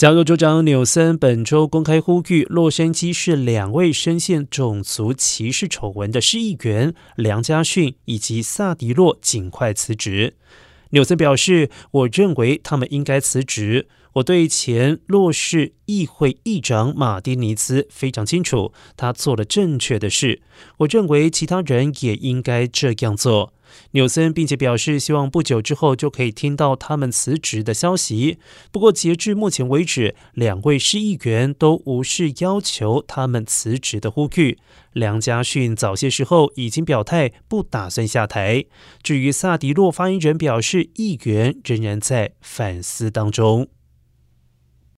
加州州长纽森本周公开呼吁，洛杉矶市两位深陷种族歧视丑闻的市议员梁家逊以及萨迪洛尽快辞职。纽森表示：“我认为他们应该辞职。我对前洛市议会议长马丁尼兹非常清楚，他做了正确的事。我认为其他人也应该这样做。”纽森并且表示，希望不久之后就可以听到他们辞职的消息。不过，截至目前为止，两位市议员都无视要求他们辞职的呼吁。梁家逊早些时候已经表态不打算下台。至于萨迪洛发言人表示，议员仍然在反思当中。